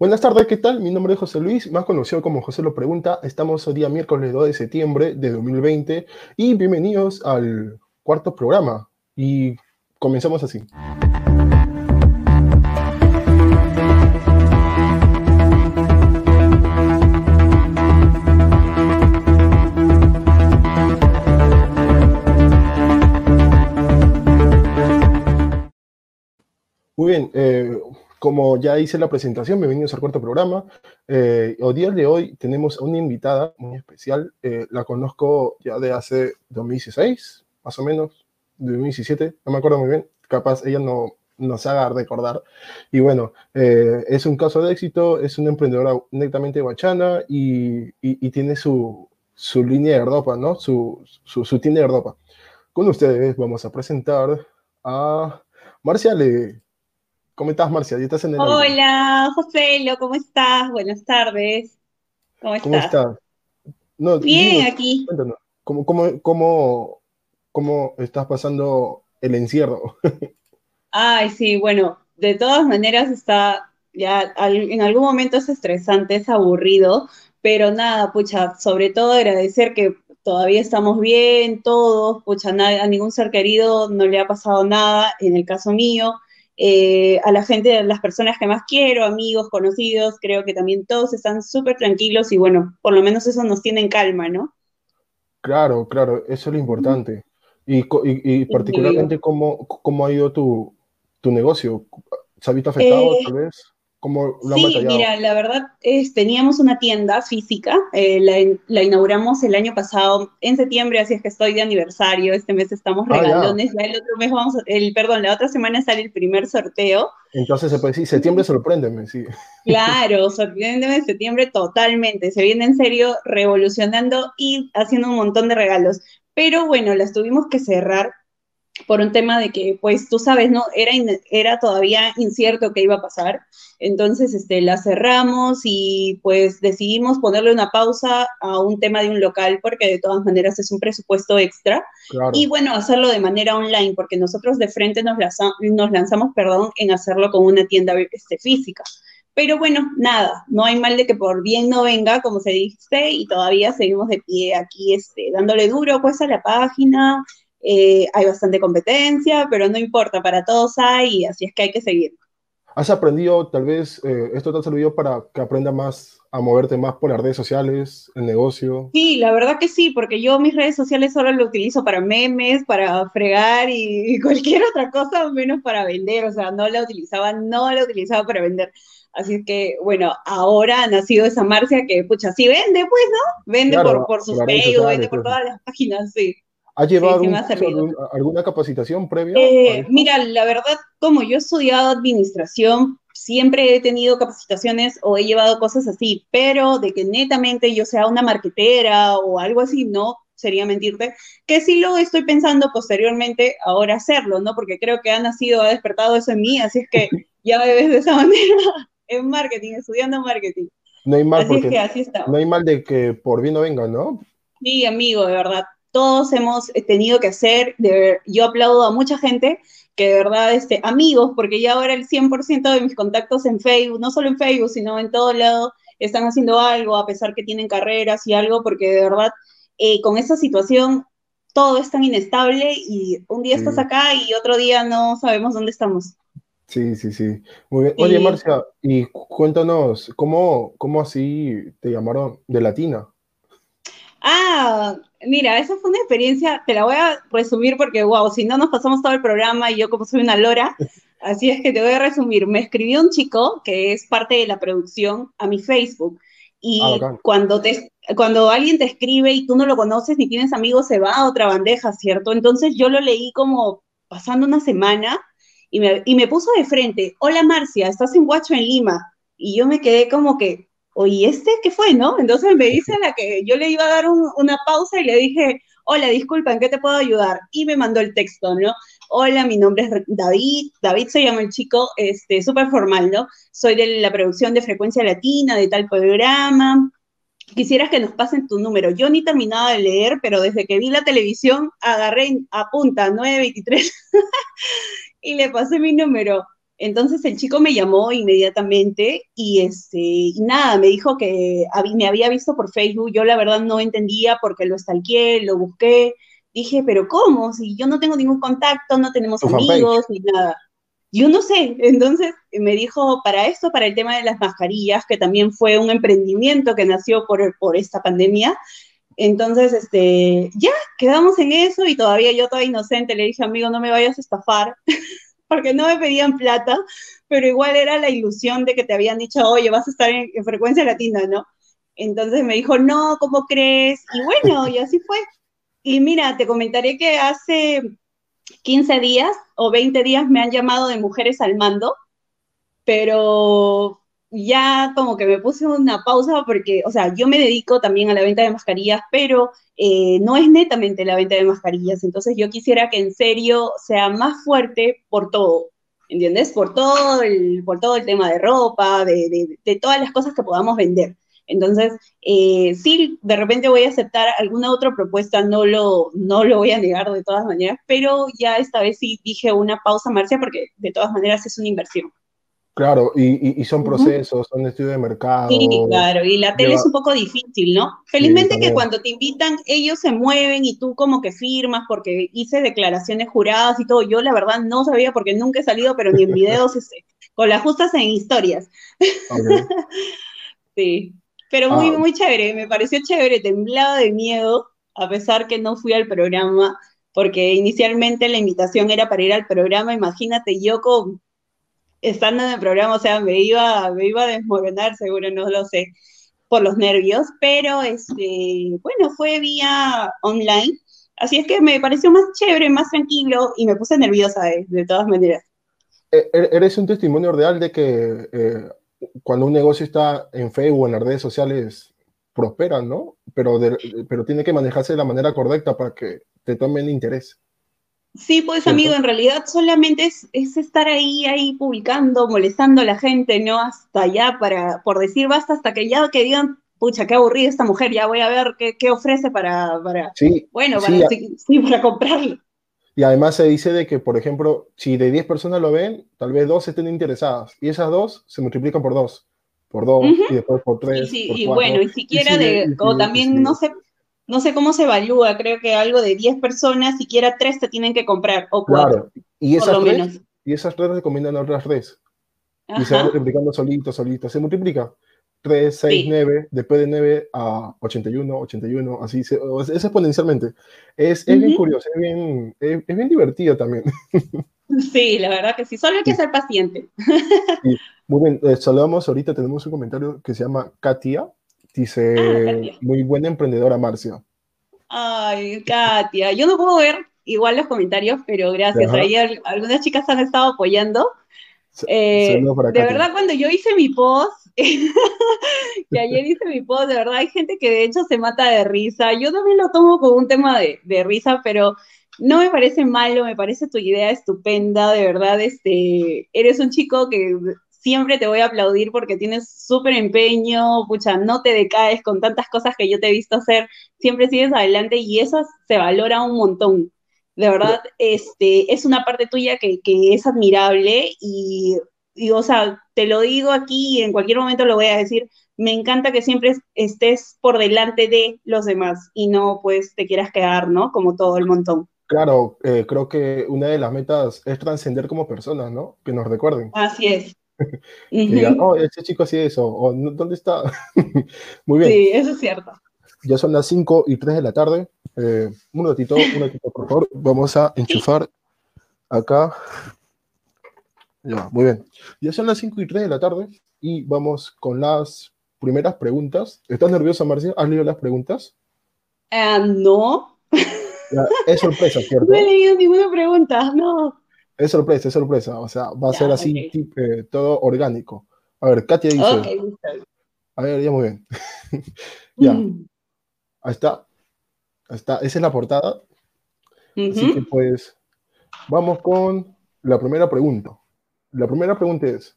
Buenas tardes, ¿qué tal? Mi nombre es José Luis, más conocido como José lo Pregunta. Estamos hoy día miércoles 2 de septiembre de 2020 y bienvenidos al cuarto programa. Y comenzamos así. Muy bien, eh, como ya hice la presentación, bienvenidos al cuarto programa. Eh, hoy día de hoy tenemos a una invitada muy especial. Eh, la conozco ya de hace 2016, más o menos, de 2017, no me acuerdo muy bien. Capaz ella no nos haga recordar. Y bueno, eh, es un caso de éxito, es una emprendedora netamente bachana y, y, y tiene su, su, línea de ropa, ¿no? Su, su, su, tienda de ropa. Con ustedes vamos a presentar a Marcia. ¿Cómo estás, Marcia? ¿Estás en el Hola, José, ¿cómo estás? Buenas tardes. ¿Cómo estás? ¿Cómo estás? No, Bien, digo, aquí. Cuéntanos, ¿cómo, cómo, cómo, ¿cómo estás pasando el encierro? Ay, sí, bueno, de todas maneras está, ya en algún momento es estresante, es aburrido, pero nada, pucha, sobre todo agradecer que todavía estamos bien, todos, pucha, a ningún ser querido no le ha pasado nada, en el caso mío, eh, a la gente, a las personas que más quiero, amigos, conocidos, creo que también todos están súper tranquilos y bueno, por lo menos eso nos tiene en calma, ¿no? Claro, claro, eso es lo importante. Y, y, y particularmente, ¿cómo, ¿cómo ha ido tu, tu negocio? ¿Se ha visto afectado eh, tal vez? ¿Cómo lo sí, mira, la verdad es, teníamos una tienda física, eh, la, la, inauguramos el año pasado en septiembre, así es que estoy de aniversario, este mes estamos regalones, ah, ya. el otro mes vamos, el, perdón, la otra semana sale el primer sorteo. Entonces se puede decir, septiembre sorpréndeme, sí. Claro, sorpréndeme en septiembre totalmente, se viene en serio revolucionando y haciendo un montón de regalos. Pero bueno, las tuvimos que cerrar por un tema de que, pues tú sabes, ¿no? Era, era todavía incierto qué iba a pasar. Entonces, este, la cerramos y pues decidimos ponerle una pausa a un tema de un local porque de todas maneras es un presupuesto extra. Claro. Y bueno, hacerlo de manera online porque nosotros de frente nos, lanzamos, nos lanzamos, perdón, en hacerlo con una tienda este, física. Pero bueno, nada, no hay mal de que por bien no venga, como se dice, y todavía seguimos de pie aquí, este, dándole duro pues a la página, eh, hay bastante competencia, pero no importa, para todos hay, así es que hay que seguir. ¿Has aprendido, tal vez, eh, esto te ha servido para que aprenda más a moverte más por las redes sociales, el negocio? Sí, la verdad que sí, porque yo mis redes sociales solo lo utilizo para memes, para fregar y, cualquier otra cosa, menos para vender, o sea, no la utilizaba, no la utilizaba para vender. Así es que, bueno, ahora ha nacido esa Marcia que, pucha, sí vende, pues, ¿no? Vende claro, por, por sus medios, vende por todas las páginas, sí. ¿Has llevado sí, un, alguna capacitación previa? Eh, mira, la verdad, como yo he estudiado administración, siempre he tenido capacitaciones o he llevado cosas así, pero de que netamente yo sea una marquetera o algo así, no, sería mentirte, que sí lo estoy pensando posteriormente ahora hacerlo, ¿no? Porque creo que ha nacido, ha despertado eso en mí, así es que ya me ves de esa manera en marketing, estudiando marketing. No hay mal, así porque, es que así está. no hay mal de que por bien no venga, ¿no? Sí, amigo, de verdad todos hemos tenido que hacer, de, yo aplaudo a mucha gente que de verdad, este, amigos, porque ya ahora el 100% de mis contactos en Facebook, no solo en Facebook, sino en todo lado, están haciendo algo, a pesar que tienen carreras y algo, porque de verdad, eh, con esa situación, todo es tan inestable y un día sí. estás acá y otro día no sabemos dónde estamos. Sí, sí, sí. Muy bien. Oye, Marcia, y cuéntanos, ¿cómo, cómo así te llamaron de latina? Ah, mira, esa fue una experiencia, te la voy a resumir porque, wow, si no nos pasamos todo el programa y yo como soy una lora, así es que te voy a resumir. Me escribió un chico que es parte de la producción a mi Facebook y ah, cuando, te, cuando alguien te escribe y tú no lo conoces ni tienes amigos, se va a otra bandeja, ¿cierto? Entonces yo lo leí como pasando una semana y me, y me puso de frente, hola Marcia, estás en Guacho en Lima. Y yo me quedé como que, oye, ¿este qué fue, no? Entonces me dice la que yo le iba a dar un, una pausa y le dije, hola, disculpa, ¿en qué te puedo ayudar? Y me mandó el texto, ¿no? Hola, mi nombre es David, David se llama el chico, este, súper formal, ¿no? Soy de la producción de Frecuencia Latina, de tal programa. Quisieras que nos pasen tu número. Yo ni terminaba de leer, pero desde que vi la televisión, agarré a punta 923 y le pasé mi número. Entonces el chico me llamó inmediatamente y, este, y nada, me dijo que me había visto por Facebook. Yo la verdad no entendía porque lo stalkeé, lo busqué. Dije, pero ¿cómo? Si yo no tengo ningún contacto, no tenemos amigos ni nada. Yo no sé. Entonces me dijo, para esto, para el tema de las mascarillas, que también fue un emprendimiento que nació por, por esta pandemia. Entonces, este, ya, quedamos en eso y todavía yo toda inocente le dije, amigo, no me vayas a estafar. porque no me pedían plata, pero igual era la ilusión de que te habían dicho, oye, vas a estar en, frecuencia latina, ¿no? Entonces me dijo, no, ¿cómo crees? Y bueno, y así fue. Y mira, te comentaré que hace 15 días o 20 días me han llamado de mujeres al mando, pero ya como que me puse una pausa porque, o sea, yo me dedico también a la venta de mascarillas, pero eh, no es netamente la venta de mascarillas, entonces yo quisiera que en serio sea más fuerte por todo, ¿entiendes? Por todo el, por todo el tema de ropa, de, de, todas las cosas que podamos vender. Entonces, eh, sí, de repente voy a aceptar alguna otra propuesta, no lo, no lo voy a negar de todas maneras, pero ya esta vez sí dije una pausa, Marcia, porque de todas maneras es una inversión. Claro, y, son procesos, son estudios de mercado. Sí, claro, y la tele es un poco difícil, ¿no? Felizmente que cuando te invitan, ellos se mueven y tú como que firmas porque hice declaraciones juradas y todo. Yo la verdad no sabía porque nunca he salido, pero ni en videos, este, con las justas en historias. sí, pero muy, ah. muy chévere, me pareció chévere, temblado de miedo, a pesar que no fui al programa, porque inicialmente la invitación era para ir al programa, imagínate yo con estando en el programa, o sea, me iba, me iba a desmoronar, seguro, no lo sé, por los nervios, pero este, bueno, fue vía online, así es que me pareció más chévere, más tranquilo y me puse nerviosa de, todas maneras. E, e, eres un testimonio real de que eh, cuando un negocio está en Facebook en las redes sociales, prosperan, ¿no? Pero, pero tiene que manejarse de la manera correcta para que te tomen interés. Sí, pues amigo, en realidad solamente es, estar ahí, ahí publicando, molestando a la gente, ¿no? Hasta ya para, por decir basta, hasta que ya que digan, pucha, qué aburrida esta mujer, ya voy a ver qué, ofrece para, para sí, bueno, para, sí, para comprarlo. Y además se dice de que, por ejemplo, si de 10 personas lo ven, tal vez dos estén interesadas, y esas dos se multiplican por dos, por dos, y después por tres. y bueno, y siquiera de, o también, no sé, no sé cómo se evalúa, creo que algo de 10 personas, siquiera 3 te tienen que comprar, o 4. Claro, y esas, por menos. y esas 3 recomiendan a otras 3. Y se va multiplicando solito, solito. Se multiplica 3, 6, 9, después de 9 a 81, 81, así, se, es exponencialmente. Es, es bien curioso, es bien, es, bien divertido también. Sí, la verdad que sí, solo hay que ser paciente. Sí. Muy bien, eh, saludamos, ahorita tenemos un comentario que se llama Katia, Dice, ah, muy buena emprendedora, Marcia. Ay, Katia, yo no puedo ver igual los comentarios, pero gracias. Ahí algunas chicas han estado apoyando. Eh, de verdad, cuando yo hice mi post, que ayer hice mi post, de verdad hay gente que de hecho se mata de risa. Yo también lo tomo como un tema de, de risa, pero no me parece malo, me parece tu idea estupenda, de verdad, este, eres un chico que siempre te voy a aplaudir porque tienes súper empeño, pucha, no te decaes con tantas cosas que yo te he visto hacer, siempre sigues adelante y eso se valora un montón. De verdad, este, es una parte tuya que, es admirable y, o sea, te lo digo aquí y en cualquier momento lo voy a decir, me encanta que siempre estés por delante de los demás y no pues te quieras quedar, ¿no? Como todo el montón. Claro, eh, creo que una de las metas es trascender como personas, ¿no? Que nos recuerden. Así es, oh, ese chico hacía eso, o ¿dónde está? Muy bien. Sí, eso es cierto. Ya son las 5 y 3 de la tarde. Eh, un ratito, un ratito, por favor. Vamos a enchufar acá. Ya, muy bien. Ya son las 5 y 3 de la tarde y vamos con las primeras preguntas. ¿Estás nerviosa, Marcia? ¿Has leído las preguntas? Uh, no. es sorpresa, ¿cierto? No he leído ninguna pregunta, no. Es sorpresa, es sorpresa. O sea, va a ser así, eh, todo orgánico. A ver, Katia dice. a ver, ya muy bien. ya. Mm. Ahí está. Ahí está. Esa es la portada. Así que pues, vamos con la primera pregunta. La primera pregunta es: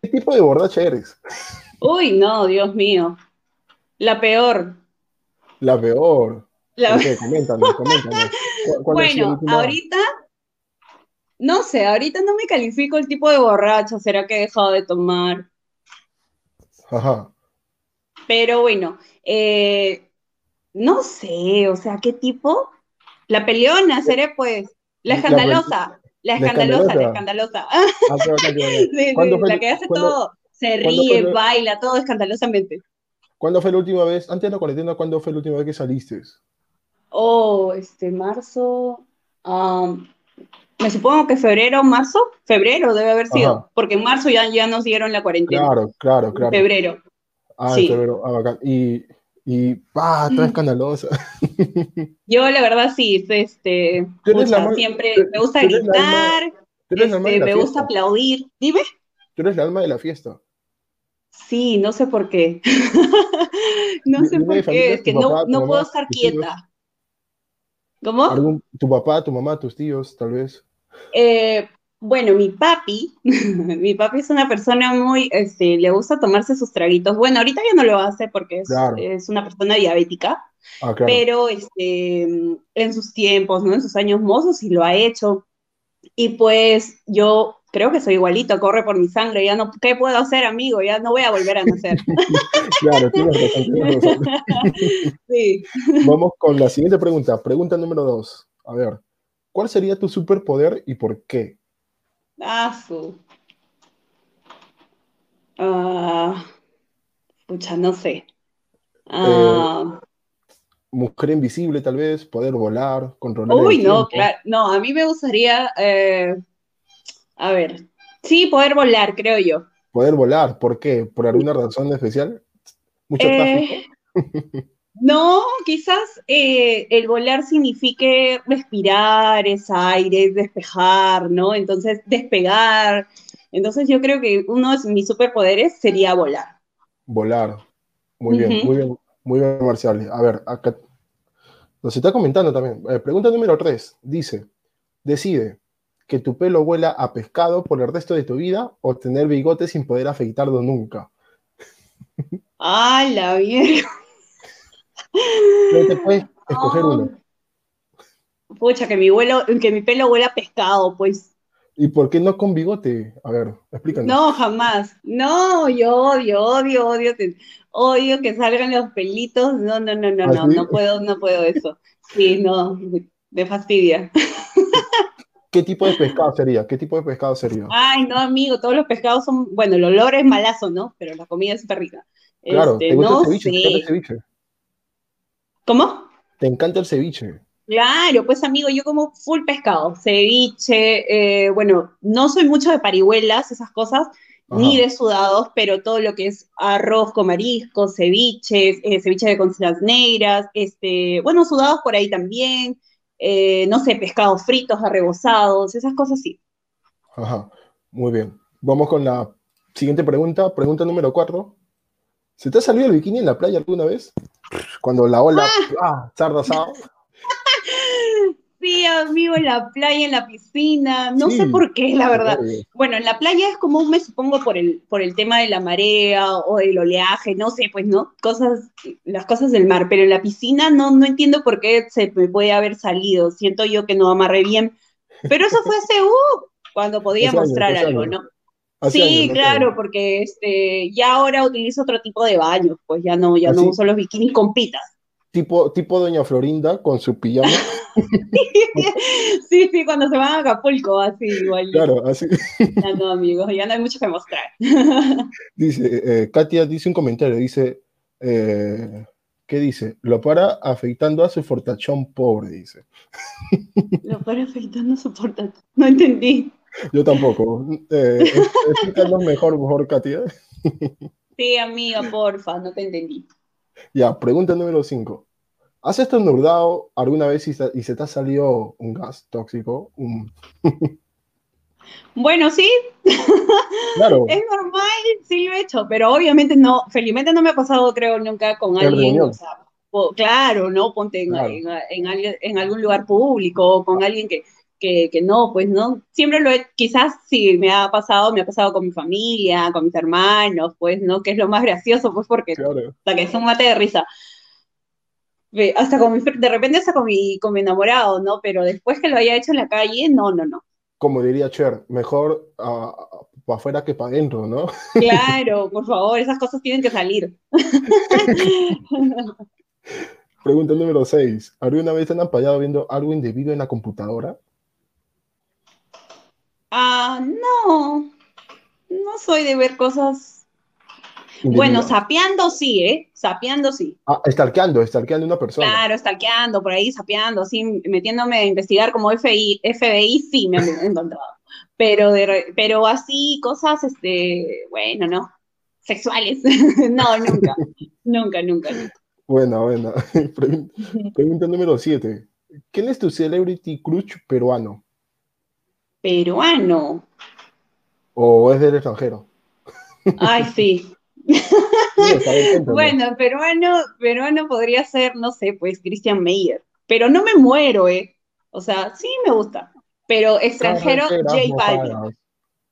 ¿Qué tipo de borracha eres? Uy, no, Dios mío. La peor. La peor. La... Coméntame, coméntame. Bueno, ahorita No sé, ahorita no me califico el tipo de borracho, será que he dejado de tomar. Ajá. Pero bueno, eh, no sé, o sea, ¿qué tipo? La peleona, seré pues. La escandalosa. La escandalosa, la escandalosa. Ah, sí, sí, la que hace todo. Se ríe, baila, todo escandalosamente. ¿Cuándo fue la última vez, antes de la cuarentena, cuándo fue la última vez que saliste? Oh, este, marzo. Me supongo que febrero, marzo. Febrero debe haber sido, porque en marzo ya, ya nos dieron la cuarentena. Claro, claro, claro. Febrero. Ah, sí. febrero. Ah, bacán. Y, y ¡pah! Está escandalosa. Yo, la verdad, sí, este, siempre me gusta gritar, este, me gusta aplaudir. Dime. Tú eres el alma de la fiesta. Sí, no sé por qué. no sé por qué, es que no, no puedo estar quieta. ¿Cómo? ¿Tu papá, tu mamá, tus tíos, tal vez? Eh, bueno, mi papi, mi papi es una persona muy, este, le gusta tomarse sus traguitos. Bueno, ahorita ya no lo hace porque es, una persona diabética, ah, pero este, en sus tiempos, ¿no? En sus años mozos sí lo ha hecho. Y pues yo creo que soy igualito, corre por mi sangre, ya no, ¿qué puedo hacer, amigo? Ya no voy a volver a nacer. claro, tienes razón, tienes razón. sí. Vamos con la siguiente pregunta, pregunta número dos. A ver, ¿cuál sería tu superpoder y por qué? Ah, su. Ah, pucha, no sé. Ah, mujer invisible, tal vez, poder volar, controlar. Uy, no, claro. No, a mí me gustaría eh, a ver, sí, poder volar, creo yo. Poder volar, ¿por qué? ¿Por alguna razón especial? ¿Mucho eh, tráfico? no, quizás eh, el volar signifique respirar, es aire, despejar, ¿no? Entonces, despegar. Entonces, yo creo que uno de mis superpoderes sería volar. Volar. Muy bien, muy bien, muy bien, Marcial. A ver, acá nos está comentando también. Eh, pregunta número 3. Dice, decide, que tu pelo huela a pescado por el resto de tu vida o tener bigote sin poder afeitarlo nunca. ¡Ah, la vieja! No te puedes escoger uno. Pucha, que mi, que mi pelo huela a pescado, pues. ¿Y por qué no con bigote? A ver, explícanos. No, jamás. No, yo odio, odio, odio, odio que salgan los pelitos. No, no, no, no, ¿Ah, no, no puedo, no puedo eso. Sí, no, me fastidia. ¿Qué tipo de pescado sería? ¿Qué tipo de pescado sería? Ay, no, amigo, todos los pescados son, bueno, el olor es malazo, ¿no? Pero la comida es súper rica. Claro, ¿te este, gusta el ceviche? ¿Te encanta el ceviche? ¿Cómo? ¿Te encanta el ceviche? Claro, pues amigo, yo como full pescado, ceviche, eh, bueno, no soy mucho de parihuelas, esas cosas, ni de sudados, pero todo lo que es arroz con mariscos, ceviches, eh, ceviche de consistencias negras, este, bueno, sudados por ahí también, eh, no sé, pescados fritos, arrebozados, esas cosas sí. Ajá, muy bien. Vamos con la siguiente pregunta, pregunta número cuatro. ¿Se te ha salido el bikini en la playa alguna vez? Cuando la ola, ah, ah Sí, amigo, en la playa, en la piscina, no sé por qué, la verdad. Bueno, en la playa es común, me supongo, por el, por el tema de la marea o del oleaje, no sé, pues, ¿no? Cosas, las cosas del mar, pero en la piscina no, no entiendo por qué se me puede haber salido, siento yo que no amarré bien, pero eso fue hace, uh, cuando podía mostrar algo, ¿no? Sí, claro, porque este, ya ahora utilizo otro tipo de baños, pues ya no, ya no uso los bikinis con pitas tipo, tipo Doña Florinda con su pijama. sí, sí, cuando se van a Acapulco, así igual. Claro, así. Ya no, amigos, ya no hay mucho que mostrar. dice, eh, Katia dice un comentario, dice, eh, ¿qué dice? Lo para afeitando a su fortachón pobre, dice. Lo para afeitando a su fortachón, no entendí. Yo tampoco. Eh, explícanos mejor, mejor, Katia. sí, amiga, porfa, no te entendí. Ya, pregunta número 5. ¿Has estornudado alguna vez y se, te ha salido un gas tóxico? Bueno, sí. Claro. es normal, sí lo he hecho, pero obviamente no, felizmente no me ha pasado, creo, nunca con alguien. O sea, claro, ¿no? Ponte en, en, algún lugar público o con alguien que, que, no, pues no, siempre lo he, quizás sí me ha pasado, me ha pasado con mi familia, con mis hermanos, pues, ¿no? Que es lo más gracioso, pues, porque hasta que es un mate de risa. Hasta con mi, de repente hasta con mi, con mi enamorado, ¿no? Pero después que lo haya hecho en la calle, no, no, no. como diría Cher, mejor para afuera que para adentro, ¿no? Claro, por favor, esas cosas tienen que salir. Pregunta número 6. ¿Alguna vez han apoyado viendo algo indebido en la computadora? Ah, no. No soy de ver cosas. Bueno, sapeando sí, ¿eh? Sapeando sí. Ah, estalqueando, estalqueando una persona. Claro, estalqueando, por ahí sapeando, así, metiéndome a investigar como FBI, FBI sí me han encontrado. Pero, de, pero así, cosas, este, bueno, no, sexuales. no, nunca, nunca, nunca, nunca. Bueno, bueno. Pregunta número 7. ¿Quién es tu celebrity crush peruano? Peruano. ¿O es del extranjero? Ay, sí. bueno, peruano, peruano podría ser, no sé, pues Christian Meyer. Pero no me muero, ¿eh? O sea, sí me gusta. Pero extranjero, J Balvin.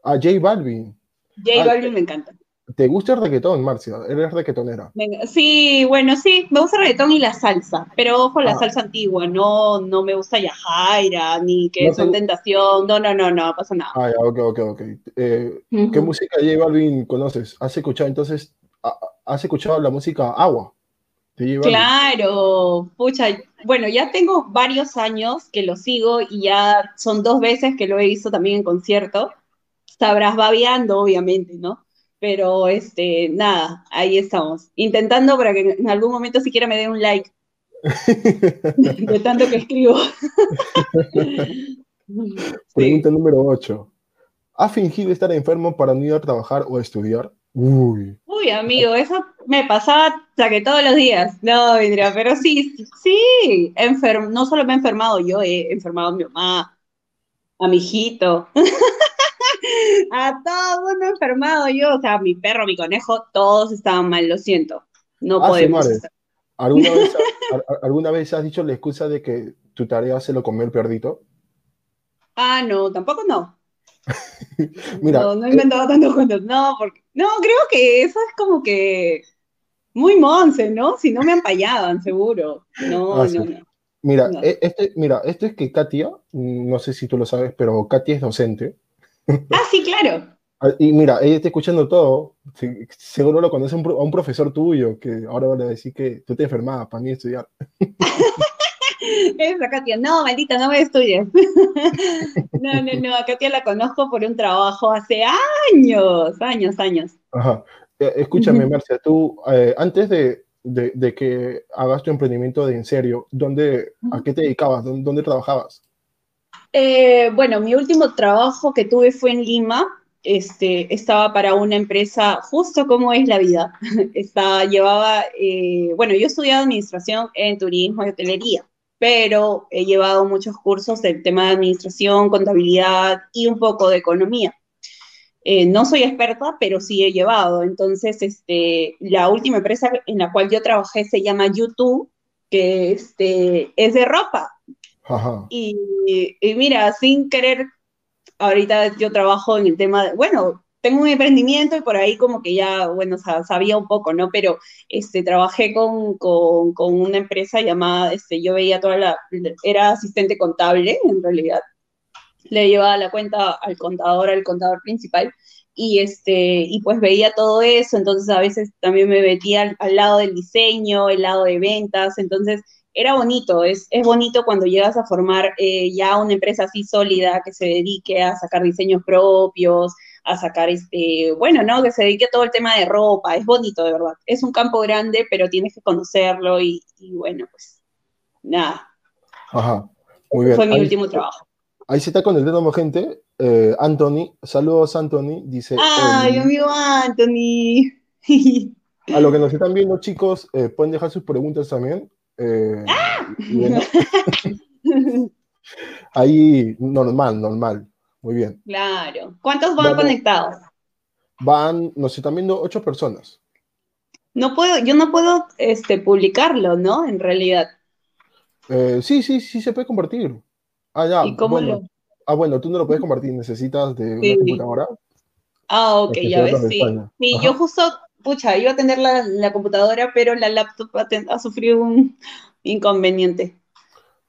Ah, J Balvin. J ah, Balvin me encanta. ¿Te gusta el reggaetón, Marcia? ¿Eres reggaetonera? Sí, bueno, sí, me gusta el reggaetón y la salsa, pero ojo, la ah. salsa antigua, no, no me gusta Yajaira, ni que son tentación, no, no, no, no, pasa nada. Ah, ya, ok, ok, ok. Eh, ¿Qué música J Balvin conoces? ¿Has escuchado entonces, has escuchado la música Agua? Claro, pucha, bueno, ya tengo varios años que lo sigo y ya son dos veces que lo he visto también en concierto. Sabrás babeando, obviamente, ¿no? Pero este, nada, ahí estamos. Intentando para que en algún momento siquiera me dé un like. de tanto que escribo. Pregunta número 8. ¿Ha fingido estar enfermo para no ir a trabajar o a estudiar? Uy. Uy, amigo, eso me pasaba ya que todos los días. No, vendría, pero sí, sí, no solo me he enfermado yo, he enfermado a mi mamá, a mi hijito. a todo mundo enfermado yo, o sea, mi perro, mi conejo, todos estaban mal, lo siento. No ah, podemos. ¿Alguna, vez, ¿Alguna vez has dicho la excusa de que tu tarea se lo comió el perdito? Ah, no, tampoco no. Mira, no, no he inventado tantos cuentos. No, porque, no, creo que eso es como que muy monce, ¿no? Si no me han seguro. No, ah, no, no. Mira, e, este, mira, esto es que Katia, no sé si tú lo sabes, pero Katia es docente. Ah, sí, claro. Ah, y mira, ella está escuchando todo. Seguro lo conoce a un, profesor tuyo que ahora va a decir que tú te enfermabas para mí estudiar. Esa Katia, no, maldita, no me estudies. no, no, no, a Katia la conozco por un trabajo hace años, años, años. Ajá. Eh, escúchame, Marcia, tú, eh, antes de, de, que hagas tu emprendimiento de en serio, ¿dónde, ¿a qué te dedicabas? ¿Dónde, trabajabas? Eh, bueno, mi último trabajo que tuve fue en Lima. Este, estaba para una empresa, justo como es la vida. estaba, llevaba, eh, bueno, yo estudiado administración en turismo y hotelería, pero he llevado muchos cursos del tema de administración, contabilidad y un poco de economía. Eh, no soy experta, pero sí he llevado. Entonces, este, la última empresa en la cual yo trabajé se llama YouTube, que este, es de ropa. Y, mira, sin querer, ahorita yo trabajo en el tema de, bueno, tengo un emprendimiento y por ahí como que ya, bueno, sabía un poco, ¿no? Pero este, trabajé con, con, con una empresa llamada, este, yo veía toda la, era asistente contable en realidad, le llevaba la cuenta al contador, al contador principal, y, este, y pues veía todo eso, entonces a veces también me metía al, lado del diseño, el lado de ventas, entonces era bonito, es, es bonito cuando llegas a formar eh, ya una empresa así sólida que se dedique a sacar diseños propios, a sacar este, bueno, ¿no? Que se dedique a todo el tema de ropa, es bonito de verdad. Es un campo grande, pero tienes que conocerlo y, bueno, pues nada. Ajá, muy bien. Fue mi último trabajo. Ahí se está con el dedo, gente. Eh, Anthony, saludos Anthony, dice. ¡Ay, em, amigo Anthony! a lo que nos están viendo, chicos, eh, pueden dejar sus preguntas también. Eh, ¡Ah! ahí, normal, normal. Muy bien. Claro. ¿Cuántos van conectados? Van, nos están viendo ocho personas. No puedo, yo no puedo este, publicarlo, ¿no? En realidad. Eh, sí, sí, sí se puede compartir. Ah, ya. ¿Y cómo bueno. Ah, bueno, tú no lo puedes compartir, necesitas de una computadora. Ah, ok, ya ves, sí. Sí, yo justo, pucha, iba a tener la, computadora, pero la laptop ha, sufrido un inconveniente.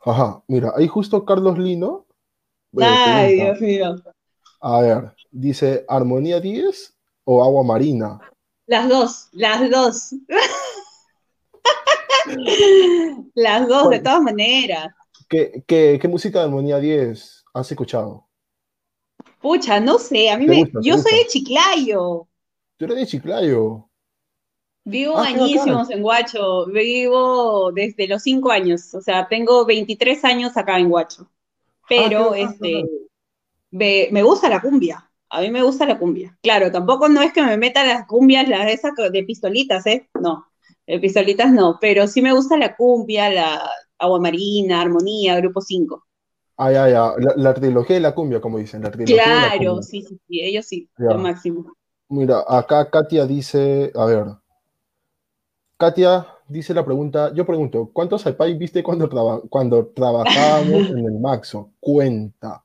Ajá, mira, ahí justo Carlos Lino Ay, Dios mío. A ver, dice Armonía 10 o Agua Marina. Las dos, las dos. las dos, de todas maneras. ¿Qué, qué, qué música de Armonía 10 has escuchado? Pucha, no sé, a mí ¿Te me... gusta, yo soy de Chiclayo. Tú eres de Chiclayo. Vivo Ah, añísimos en Huacho. Vivo desde los cinco años. O sea, tengo 23 años acá en Huacho. Pero, Ah, bacán, este, me, me gusta la cumbia. A mí me gusta la cumbia. Claro, tampoco no es que me meta las cumbias, las esas de pistolitas, ¿eh? No, de pistolitas no. Pero sí me gusta la cumbia, la agua marina, armonía, grupo 5. Ah, ya, ya. La, la trilogía de la cumbia, como dicen. La trilogía de la Claro, cumbia. sí, sí, sí, ellos sí, Ya. lo máximo. Mira, acá Katia dice, a ver. Katia dice la pregunta, yo pregunto, ¿cuántos iPads viste cuando, traba- cuando trabajábamos en el Maxo? Cuenta.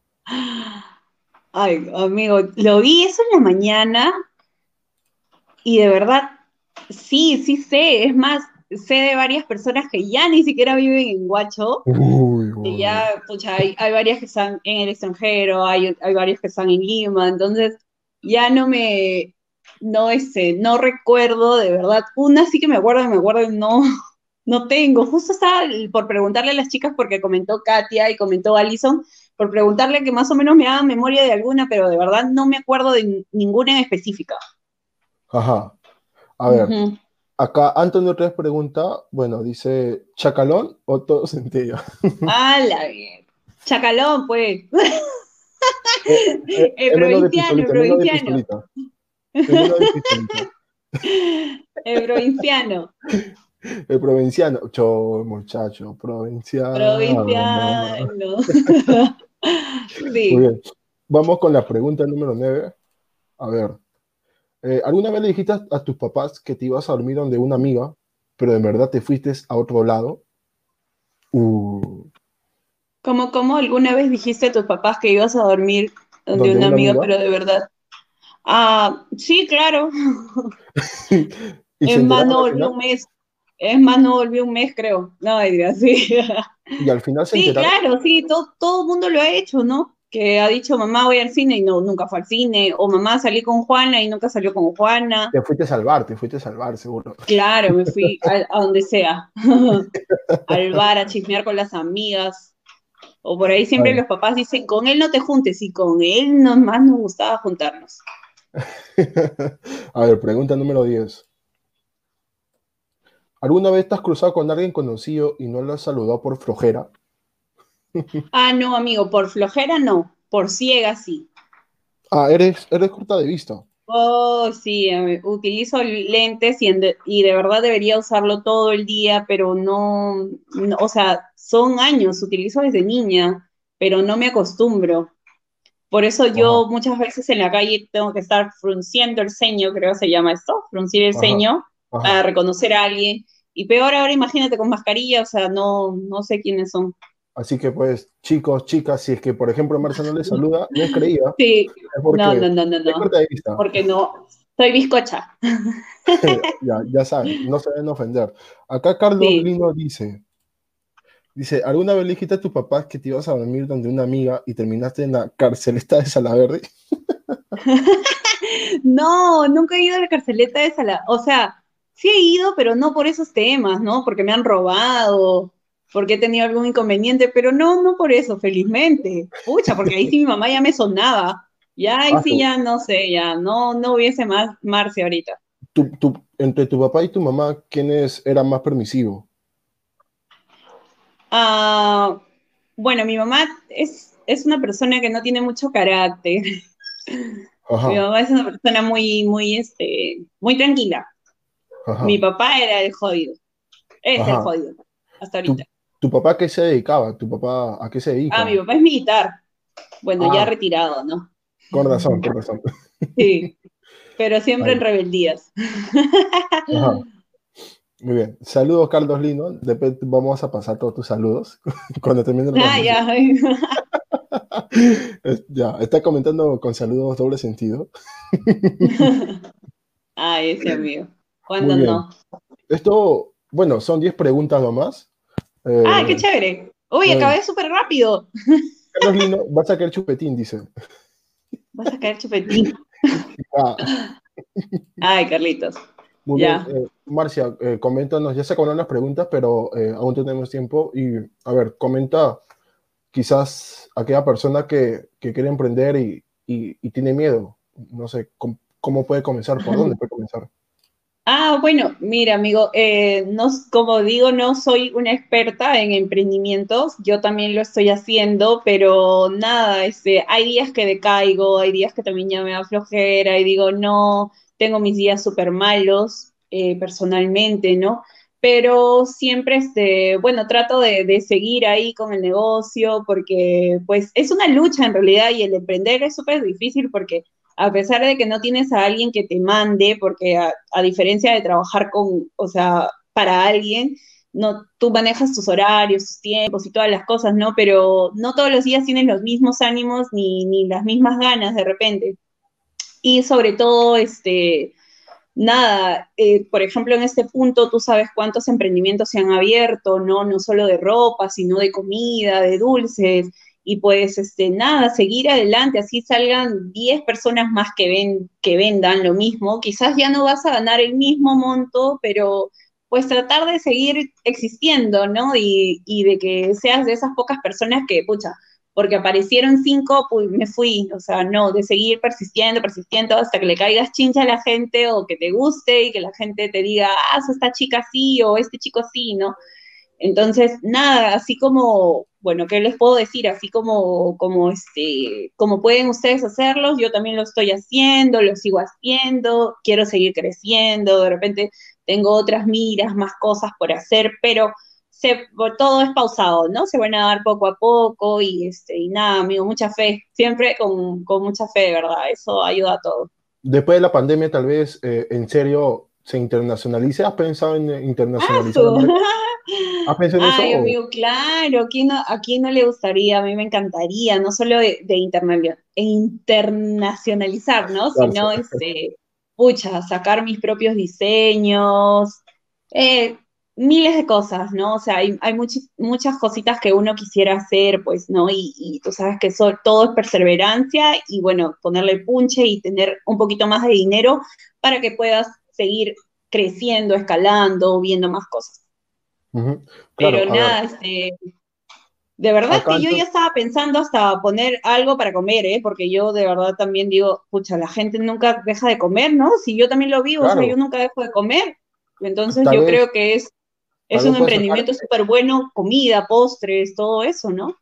Ay, amigo, lo vi eso en la mañana y de verdad, sí, sí sé. Es más, sé de varias personas que ya ni siquiera viven en Huacho, Uy, uy. ya, pucha, hay, hay varias que están en el extranjero, hay, hay varias que están en Lima, entonces ya no me, no este, no recuerdo de verdad. Una sí que me acuerdo, me acuerdo, no, no tengo. Justo estaba por preguntarle a las chicas porque comentó Katia y comentó Alison, por preguntarle que más o menos me hagan memoria de alguna, pero de verdad no me acuerdo de ninguna en específica. Ajá. A ver, acá Antonio otra vez pregunta, bueno, dice, ¿chacalón o todo centella? ¡Hala, bien! Chacalón, pues. Eh, eh, provinciano, provinciano. El provinciano. El provinciano, cho, muchacho, provinciano. Provinciano. Muy bien. Vamos con la pregunta número 9. A ver, eh, ¿alguna vez le dijiste a, a tus papás que te ibas a dormir donde una amiga, pero en verdad te fuiste a otro lado? Uh, ¿Cómo, cómo alguna vez dijiste a tus papás que ibas a dormir donde ¿Donde una una amiga, amiga? pero de verdad? Ah, sí, claro. ¿y se Es más, no final? un mes. Es más, no volví un mes, creo. No, diría, sí. Y al final se Sí, enteraron. claro, sí, todo, todo el mundo lo ha hecho, ¿no? Que ha dicho, mamá, voy al cine y no, nunca fue al cine. O mamá, salí con Juana y nunca salió con Juana. Te fuiste a salvar, te fuiste a salvar, seguro. Claro, me fui a, a donde sea. Al bar a chismear con las amigas. O por ahí siempre los papás dicen, con él no te juntes, y con él nomás nos gustaba juntarnos. A ver, pregunta número 10. ¿Alguna vez te has cruzado con alguien conocido y no lo has saludado por flojera? Ah, no, amigo, por flojera no, por ciega sí. Ah, eres, eres corta de vista. Oh, sí, eh, utilizo lentes y, de, y de verdad debería usarlo todo el día, pero no, no, o sea, son años, utilizo desde niña, pero no me acostumbro. Por eso yo Ajá. muchas veces en la calle tengo que estar frunciendo el ceño, creo que se llama esto, fruncir el Ajá. ceño Ajá. para reconocer a alguien. Y peor ahora, imagínate con mascarilla, o sea, no, no sé quiénes son. Así que pues, chicos, chicas, si es que por ejemplo Marcia no les saluda, no es creída, Sí, es porque no, no, no, no, no, porque no, soy bizcocha. ya, ya saben, no se deben ofender. Acá Carlos Sí. Lino dice, dice, ¿alguna vez le dijiste a tus papás que te ibas a dormir donde una amiga y terminaste en la carceleta de Salaverde? No, nunca he ido a la carceleta de Sala. O sea, sí he ido, pero no por esos temas, ¿no? Porque me han robado, porque he tenido algún inconveniente, pero no, no por eso, felizmente. Pucha, porque ahí sí mi mamá ya me sonaba. Ya ahí Ah, sí ya no sé, ya no, no hubiese más Marce ahorita. Entre tu papá y tu mamá, ¿quiénes eran más permisivos? Ah, bueno, mi mamá es, es una persona que no tiene mucho carácter. Ajá, Mi mamá es una persona muy, muy, este, muy tranquila. ajá. Mi papá era el jodido. Es el jodido, hasta ¿Tu, ahorita. tu papá a qué se dedicaba? ¿Tu papá a qué se dedica? Ah, mi papá es militar. Bueno, ya Ah. retirado, ¿no? Con razón, con razón. Sí. Pero siempre Ahí. en rebeldías. Ajá. Muy bien. Saludos, Carlos Lino. Después vamos a pasar todos tus saludos cuando termine el Ah, ya. Ya, está comentando con saludos doble sentido. Ah, ese amigo. ¿Cuándo no? Esto, bueno, son 10 preguntas nomás. Eh, Ah, qué chévere. Uy, acabé súper rápido. Carlos Lino, vas a caer chupetín, dice. Vas a caer chupetín. Ah. Ay, Carlitos. Muy bien. Eh, Marcia, eh, coméntanos, ya se acabaron las preguntas, pero eh, aún tenemos tiempo. Y, a ver, comenta quizás aquella persona que, que quiere emprender y, y, tiene miedo. No sé, ¿cómo, ¿cómo, puede comenzar? ¿Por dónde puede comenzar? Ah, bueno, mira, amigo, no, como digo, no soy una experta en emprendimientos, yo también lo estoy haciendo, pero nada, este, hay días que decaigo, hay días que también ya me da flojera y digo, no, tengo mis días súper malos eh, personalmente, ¿no? Pero siempre, este, bueno, trato de, de, seguir ahí con el negocio porque pues es una lucha en realidad y el emprender es súper difícil porque a pesar de que no tienes a alguien que te mande, porque a, a, diferencia de trabajar con, o sea, para alguien, no, tú manejas tus horarios, tus tiempos y todas las cosas, ¿no? Pero no todos los días tienes los mismos ánimos ni, ni las mismas ganas de repente y sobre todo, este, nada, eh, por ejemplo, en este punto tú sabes cuántos emprendimientos se han abierto, ¿no? No solo de ropa, sino de comida, de dulces, y pues, este, nada, seguir adelante, así salgan 10 personas más que, ven, que vendan lo mismo, quizás ya no vas a ganar el mismo monto, pero pues tratar de seguir existiendo, ¿no? Y, y de que seas de esas pocas personas que, pucha, porque aparecieron cinco, pues me fui, o sea, no, de seguir persistiendo, persistiendo hasta que le caigas chincha a la gente o que te guste y que la gente te diga, ah, esta chica sí o este chico sí, ¿no? Entonces, nada, así como, bueno, ¿qué les puedo decir? Así como, como, este, como pueden ustedes hacerlos, yo también lo estoy haciendo, lo sigo haciendo, quiero seguir creciendo, de repente tengo otras miras, más cosas por hacer, pero todo es pausado, ¿no? Se van a dar poco a poco y, este, y nada, amigo, mucha fe, siempre con, con mucha fe, ¿verdad? Eso ayuda a todo. Después de la pandemia, tal vez, eh, en serio, se internacionalice. ¿Has pensado en internacionalizar? ¿Has pensado en Ay, amigo, claro, ¿a quién, no, ¿a no le gustaría? A mí me encantaría, no solo de, de internacionalizar, ¿no? Sino, este, pucha, sacar mis propios diseños, eh, miles de cosas, ¿no? O sea, hay, hay muchas cositas que uno quisiera hacer, pues, ¿no? Y, tú sabes que eso, todo es perseverancia y, bueno, ponerle punche y tener un poquito más de dinero para que puedas seguir creciendo, escalando, viendo más cosas. Pero nada, este, de verdad que yo ya estaba pensando hasta poner algo para comer, ¿eh? Porque yo de verdad también digo, pucha, la gente nunca deja de comer, ¿no? Si yo también lo vivo, o sea, yo nunca dejo de comer. Entonces yo creo que es es un emprendimiento súper bueno, comida, postres, todo eso, ¿no?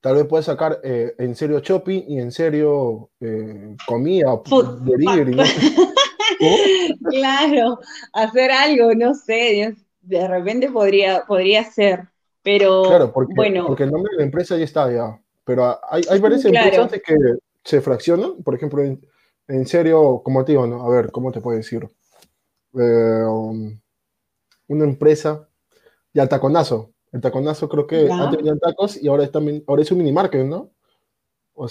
Tal vez puedes sacar eh, en serio shopping y en serio eh, comida, delivery. claro, hacer algo, no sé, de repente podría, podría ser, pero claro, porque, bueno. Porque el nombre de la empresa ya está ya, pero hay, hay varias empresas que se fraccionan, por ejemplo, en, serio, como te digo, ¿no? a ver, ¿cómo te puedo decir? Eh, um, una empresa y al taconazo. El taconazo creo que antes venían tacos y ahora es, también, ahora es un mini market, ¿no?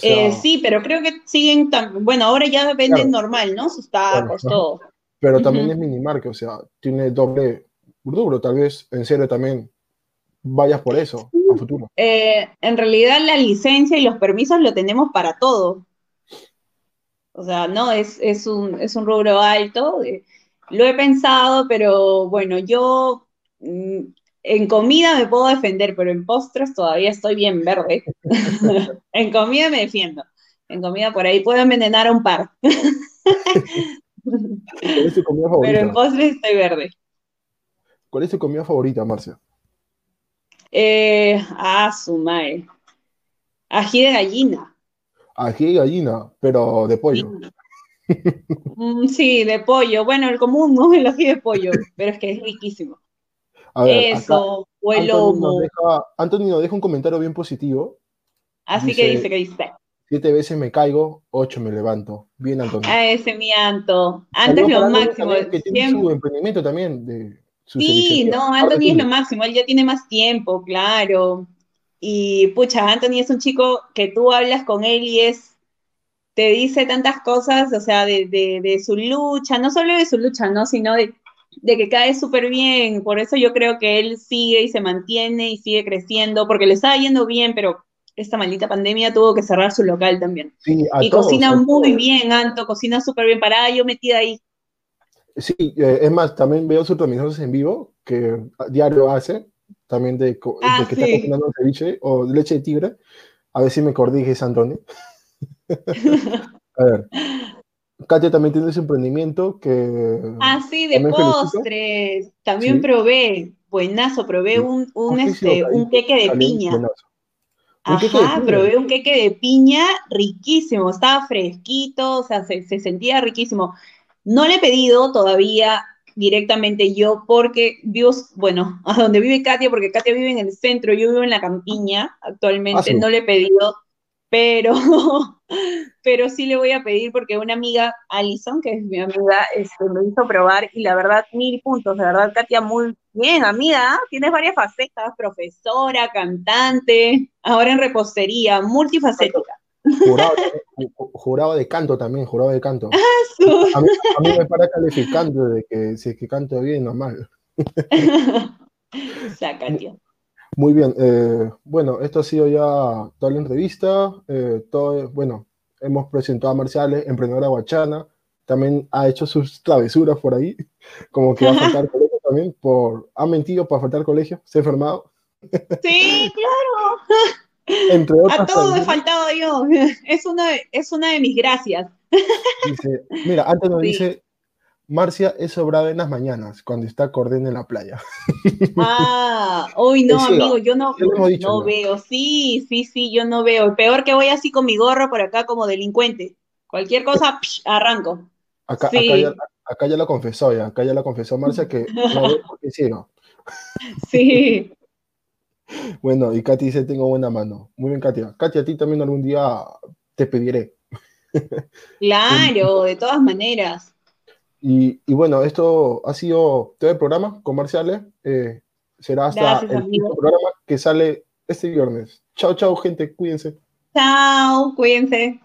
Eh, sí, pero creo que siguen, bueno, ahora ya venden normal, ¿no? Sus tacos, todo. Pero también es mini market, o sea, tiene doble duro, tal vez en serio también vayas por eso a futuro. Eh, en realidad la licencia y los permisos lo tenemos para todo. O sea, no, es, es, un, es un rubro alto. Eh, lo he pensado, pero bueno, yo mm, en comida me puedo defender, pero en postres todavía estoy bien verde. en comida me defiendo. En comida por ahí puedo envenenar a un par. ¿Cuál es tu comida favorita? Pero en postres estoy verde. ¿Cuál es tu comida favorita, Marcia? Eh, ah, su madre. Ají de gallina. Ají de gallina, pero de pollo. Mm, sí, de pollo. Bueno, el común, ¿no? El ají de pollo, pero es que es riquísimo. Eso, o el lomo. Anthony nos deja un comentario bien positivo. Así que dice que dice. Siete veces me caigo, ocho me levanto. Bien, Antonio. Ah, ese mi Anto. Antes lo máximo. Que tiene su emprendimiento también. De sí, no, Anthony es lo máximo. Él ya tiene más tiempo, claro. Y pucha, Anthony es un chico que tú hablas con él y es, te dice tantas cosas, o sea, de, de, de su lucha, no solo de su lucha, ¿no? Sino de de que cae súper bien, por eso yo creo que él sigue y se mantiene y sigue creciendo, porque le está yendo bien, pero esta maldita pandemia tuvo que cerrar su local también. Sí, y todos, cocina muy todos. bien, Anto, cocina súper bien parada, yo metida ahí. Sí, eh, es más, también veo sus transmisiones en vivo, que a diario hace, también de, Ah, de que está sí. cocinando ceviche o leche de tigre. A ver si me corriges, Antonio. A ver, Katia también tiene su emprendimiento que... Ah, sí, de También felicito. postres. También Sí. probé, buenazo, probé un, un, este, un queque de también piña. buenazo. Ajá, probé un queque de piña riquísimo, estaba fresquito, o sea, se, se sentía riquísimo. No le he pedido todavía directamente yo porque vivo, bueno, a donde vive Katia, porque Katia vive en el centro, yo vivo en la campiña actualmente, Ah, sí. no le he pedido, pero, pero sí le voy a pedir porque una amiga, Alison, que es mi amiga, este, me hizo probar y la verdad, mil puntos, de verdad, Katia, muy bien, amiga, ¿ah? tienes varias facetas, profesora, cantante, ahora en repostería, multifacética. Jurado, ju- ju- jurado de canto también, jurado de canto. A mí, a mí me para calificando de que si es que canto bien o mal. Sea, Katia. Muy bien, eh, bueno, esto ha sido ya toda la entrevista. eh, todo, bueno, hemos presentado a Marciales, emprendedora guachana. También ha hecho sus travesuras por ahí, como que va a faltar colegio también, por, ha mentido para faltar colegio, se ha enfermado, Sí, claro, entre otras. a todo he faltado yo. Es una, es una de mis gracias. dice, mira, antes nos Sí. dice, Marcia es sobrada en las mañanas, cuando está Cordén en la playa. Ah, uy, no, Sí, amigo, yo no, dicho, no veo. Sí, sí, sí, yo no veo. Peor que voy así con mi gorro por acá como delincuente. Cualquier cosa, psh, arranco. Acá, Sí. acá, ya, acá ya lo confesó, ya, acá ya lo confesó Marcia que no ve porque es ciego. Sí. Bueno, y Katy dice, tengo buena mano. Muy bien, Katia. Katia, a ti también algún día te pediré. Claro, de todas maneras. Y, y bueno, esto ha sido todo el programa comerciales. Eh, será hasta Gracias, el amigo. programa que sale este viernes. Chao, chao, gente. Cuídense. Chao, cuídense.